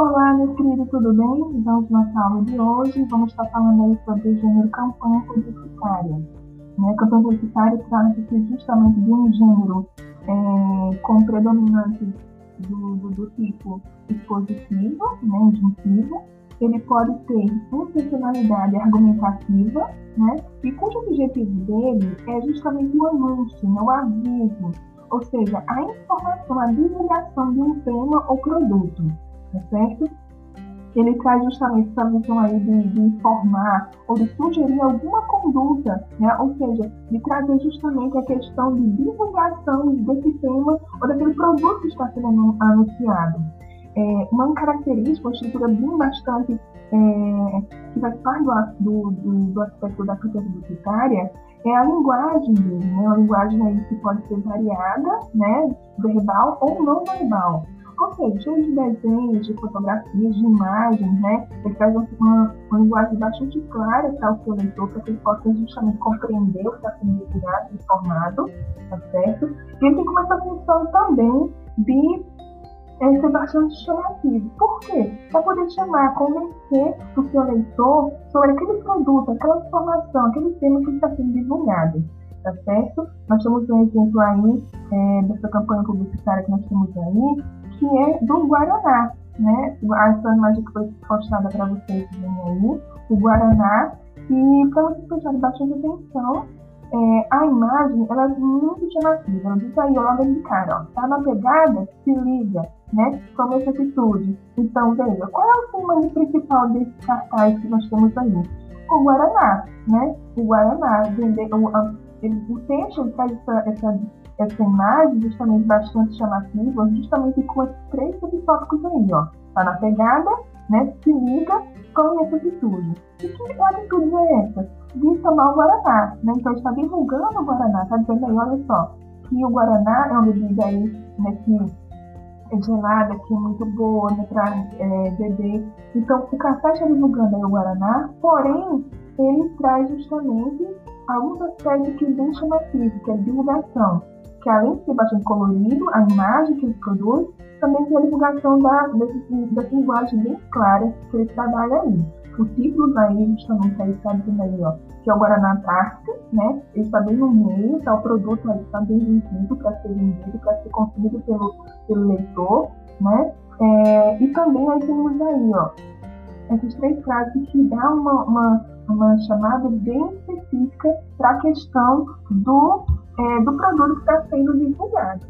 Olá, meu querido, tudo bem? Vamos na aula de hoje. Vamos estar falando aí sobre o gênero campanha publicitária. Né? A campanha publicitária trata-se justamente de um gênero é, com predominante do, do, do, tipo expositivo, né, injuntivo. Ele pode ter intencionalidade argumentativa, né, e cujo objetivo dele é justamente o anúncio, né, o aviso, ou seja, a informação, a divulgação de um tema ou produto tá certo? Ele traz justamente essa visão aí de, de, informar ou de sugerir alguma conduta, né? ou seja, de trazer justamente a questão de divulgação desse tema ou daquele produto que está sendo anunciado. É, uma característica, uma estrutura bem bastante é, que faz parte do, do, do aspecto da cultura publicitária é a linguagem dele, né? Uma linguagem aí que pode ser variada, né? Verbal ou não verbal ou seja, de desenhos, de fotografias, de imagens, né? Ele traz uma, uma linguagem bastante clara para o seu leitor, para que ele possa justamente compreender o que está sendo divulgado, informado, tá certo? E ele tem como essa função também de é, ser bastante chamativo. Por quê? Para poder chamar, convencer o seu leitor sobre aquele produto, aquela informação, aquele tema que está sendo divulgado. Tá certo? Nós temos um exemplo aí é, dessa campanha publicitária que nós temos aí, que é do Guaraná, né? Essa imagem que foi postada para vocês aí, o Guaraná. E para vocês prestarem bastante atenção, é, a imagem ela é muito chamativa. Ela diz aí logo de cara, ó, tá na pegada, se liga, né? Toma essa atitude. Então, veja, qual é o tema principal desse cartaz que nós temos aí? O Guaraná, né? O Guaraná, o, o, o texto traz essa, essa essa imagem justamente bastante chamativa, justamente com esses três subtópicos aí, ó. Tá na pegada, né? Se liga com essa atitude. E que atitude é essa? De tomar o Guaraná, né? Então está divulgando o Guaraná, tá dizendo aí, olha só, que o Guaraná é uma bebida aí, né, que é gelada, que é muito boa, né, para é, beber. Então, o café está divulgando aí o Guaraná, porém, ele traz justamente alguns aspectos que é bem chamativos, que é divulgação que além de ser bastante colorido, a imagem que ele produz, também tem a divulgação da, desse, linguagem bem clara que ele trabalha aí. O título daí justamente aí está dizendo aí, ó, que é o Guaraná Antártica, né? Ele está bem no meio, tá o produto aí está bem vendido para ser vendido, para ser consumido pelo, pelo leitor, né? É, e também aí temos aí, ó, essas três frases que dá uma, uma, uma chamada bem específica para a questão do é, do produto que está sendo divulgado,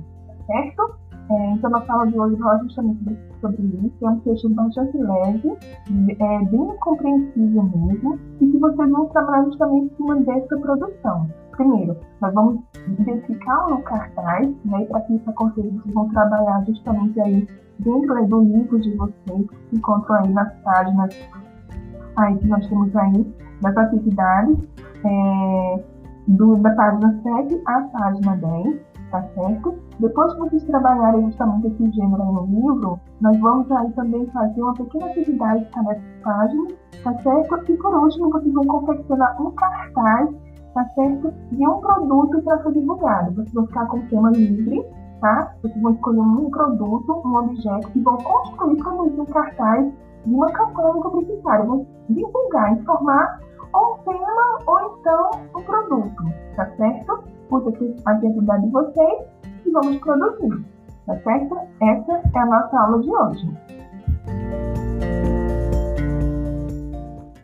certo? É, então, na sala de hoje, fala justamente sobre isso. É um texto bastante leve, é, bem compreensível mesmo, e que vocês vão trabalhar justamente em cima dessa produção. Primeiro, nós vamos identificar um cartaz, né, para que isso aconteça, vocês vão trabalhar justamente aí dentro do livro de vocês, que se encontram aí nas páginas aí que nós temos aí, das atividades. É, do, da página 7 à página 10, tá certo? Depois que vocês trabalharem justamente esse gênero no livro, nós vamos aí também fazer uma pequena atividade para nessa página, tá certo? E por último, vocês vão confeccionar um cartaz, tá certo? De um produto para ser divulgado. Vocês vão ficar com tema livre, tá? Vocês vão escolher um produto, um objeto e vão construir como um cartaz de uma campanha publicitária. Vão divulgar, informar então o produto, tá certo? Puse aqui a atividade de vocês e vamos produzir, tá certo? Essa é a nossa aula de hoje.